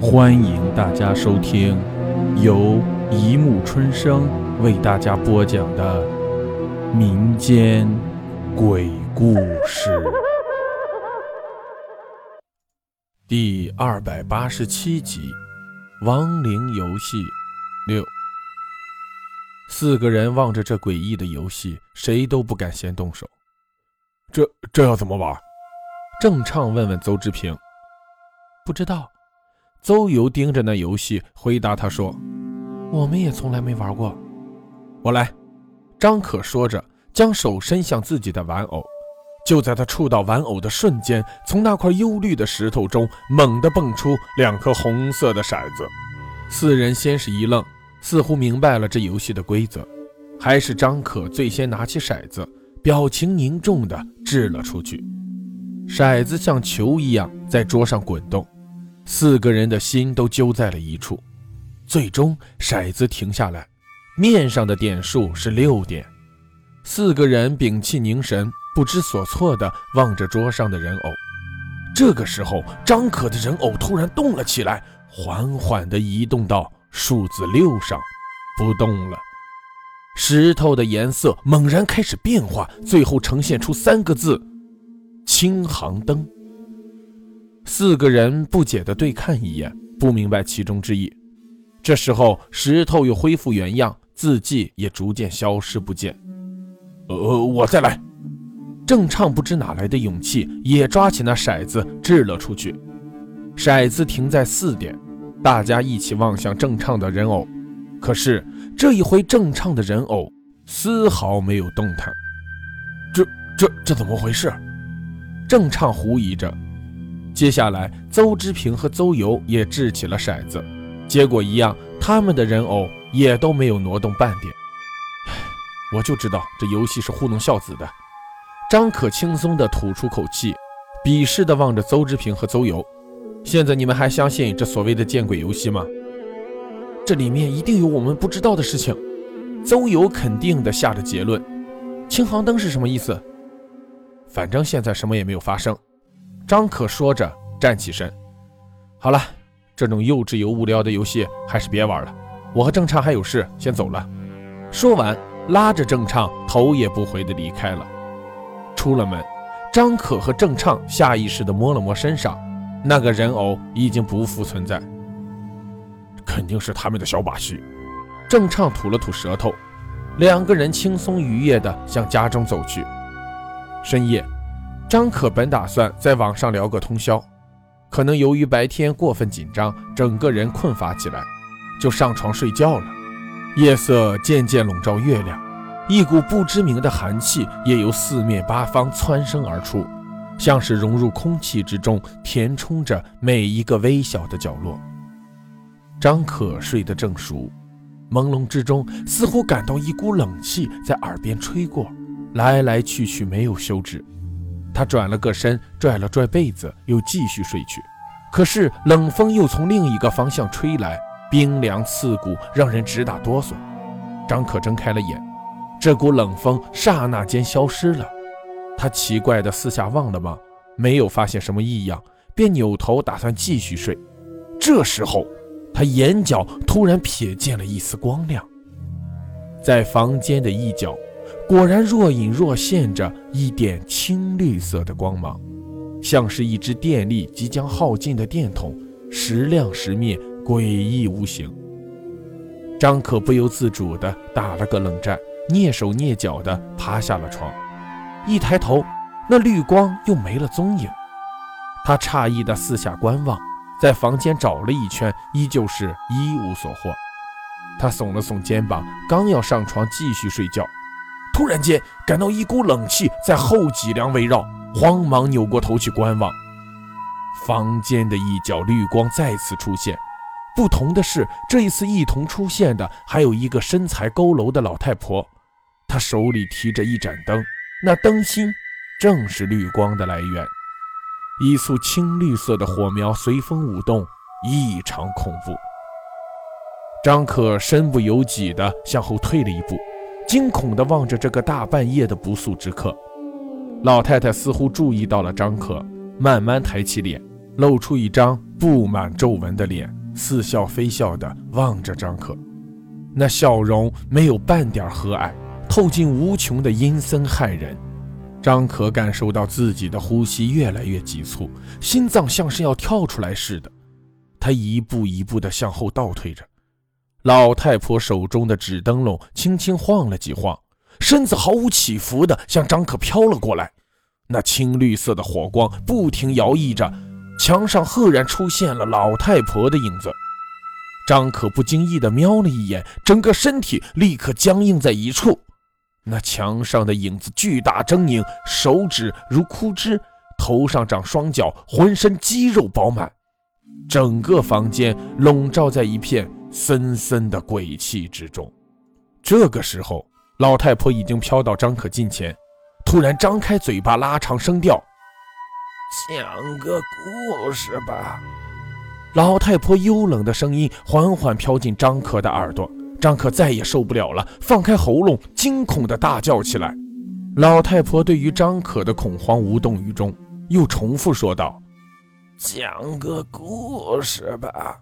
欢迎大家收听由一木春生为大家播讲的民间鬼故事第二百八十七集《亡灵游戏六》。四个人望着这诡异的游戏，谁都不敢先动手。这这要怎么玩？郑畅问问邹志平。不知道。邹游盯着那游戏，回答他说：“我们也从来没玩过。”我来。张可说着，将手伸向自己的玩偶。就在他触到玩偶的瞬间，从那块幽绿的石头中猛地蹦出两颗红色的骰子。四人先是一愣，似乎明白了这游戏的规则。还是张可最先拿起骰子，表情凝重地掷了出去。骰子像球一样在桌上滚动。四个人的心都揪在了一处，最终骰子停下来，面上的点数是六点。四个人屏气凝神，不知所措地望着桌上的人偶。这个时候，张可的人偶突然动了起来，缓缓地移动到数字六上，不动了。石头的颜色猛然开始变化，最后呈现出三个字：青航灯。四个人不解地对看一眼，不明白其中之意。这时候，石头又恢复原样，字迹也逐渐消失不见。呃，我再来。郑畅不知哪来的勇气，也抓起那骰子掷了出去。骰子停在四点，大家一起望向郑畅的人偶。可是这一回，郑畅的人偶丝毫没有动弹。这、这、这怎么回事？郑畅狐疑着。接下来，邹之平和邹游也掷起了骰子，结果一样，他们的人偶也都没有挪动半点。我就知道这游戏是糊弄孝子的。张可轻松地吐出口气，鄙视地望着邹之平和邹游。现在你们还相信这所谓的见鬼游戏吗？这里面一定有我们不知道的事情。邹游肯定地下着结论。青航灯是什么意思？反正现在什么也没有发生。张可说着，站起身。好了，这种幼稚又无聊的游戏还是别玩了。我和郑畅还有事，先走了。说完，拉着郑畅头也不回地离开了。出了门，张可和郑畅下意识地摸了摸身上，那个人偶已经不复存在。肯定是他们的小把戏。郑畅吐了吐舌头。两个人轻松愉悦地向家中走去。深夜。张可本打算在网上聊个通宵，可能由于白天过分紧张，整个人困乏起来，就上床睡觉了。夜色渐渐笼罩月亮，一股不知名的寒气也由四面八方蹿升而出，像是融入空气之中，填充着每一个微小的角落。张可睡得正熟，朦胧之中似乎感到一股冷气在耳边吹过，来来去去没有休止。他转了个身，拽了拽被子，又继续睡去。可是冷风又从另一个方向吹来，冰凉刺骨，让人直打哆嗦。张可睁开了眼，这股冷风刹那间消失了。他奇怪地四下望了望，没有发现什么异样，便扭头打算继续睡。这时候，他眼角突然瞥见了一丝光亮，在房间的一角。果然若隐若现着一点青绿色的光芒，像是一只电力即将耗尽的电筒，时亮时灭，诡异无形。张可不由自主地打了个冷战，蹑手蹑脚地爬下了床。一抬头，那绿光又没了踪影。他诧异地四下观望，在房间找了一圈，依旧是一无所获。他耸了耸肩膀，刚要上床继续睡觉。突然间，感到一股冷气在后脊梁围绕，慌忙扭过头去观望。房间的一角绿光再次出现，不同的是，这一次一同出现的还有一个身材佝偻的老太婆，她手里提着一盏灯，那灯芯正是绿光的来源。一簇青绿色的火苗随风舞动，异常恐怖。张可身不由己地向后退了一步。惊恐地望着这个大半夜的不速之客，老太太似乎注意到了张可，慢慢抬起脸，露出一张布满皱纹的脸，似笑非笑地望着张可。那笑容没有半点和蔼，透进无穷的阴森骇人。张可感受到自己的呼吸越来越急促，心脏像是要跳出来似的。他一步一步地向后倒退着，老太婆手中的纸灯笼轻轻晃了几晃，身子毫无起伏地向张可飘了过来。那青绿色的火光不停摇曳着，墙上赫然出现了老太婆的影子。张可不经意地瞄了一眼，整个身体立刻僵硬在一处。那墙上的影子巨大狰狞，手指如枯枝，头上长双脚，浑身肌肉饱满，整个房间笼罩在一片森森的鬼气之中。这个时候，老太婆已经飘到张可近前，突然张开嘴巴，拉长声调：“讲个故事吧。”老太婆幽冷的声音缓缓飘进张可的耳朵，张可再也受不了了，放开喉咙，惊恐地大叫起来。老太婆对于张可的恐慌无动于衷，又重复说道：“讲个故事吧。”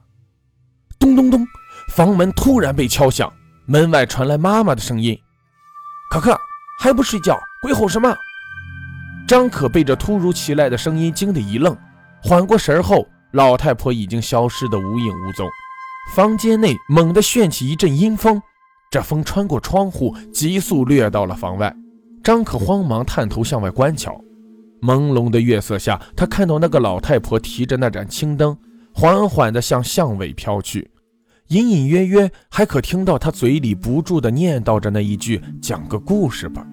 咚咚咚，房门突然被敲响，门外传来妈妈的声音：“可可，还不睡觉？鬼吼什么？”张可被这突如其来的声音惊得一愣，缓过神后。老太婆已经消失得无影无踪，房间内猛地旋起一阵阴风，这风穿过窗户，急速掠到了房外。张可慌忙探头向外观瞧，朦胧的月色下，他看到那个老太婆提着那盏青灯，缓缓地向巷尾飘去，隐隐约约还可听到他嘴里不住地念叨着那一句“讲个故事吧”，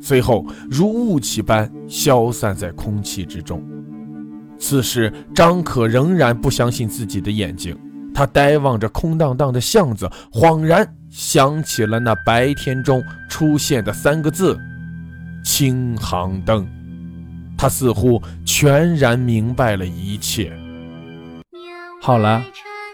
随后如雾气般消散在空气之中。此时，张可仍然不相信自己的眼睛，他呆望着空荡荡的巷子，恍然想起了那白天中出现的三个字“青航灯”，他似乎全然明白了一切。好了，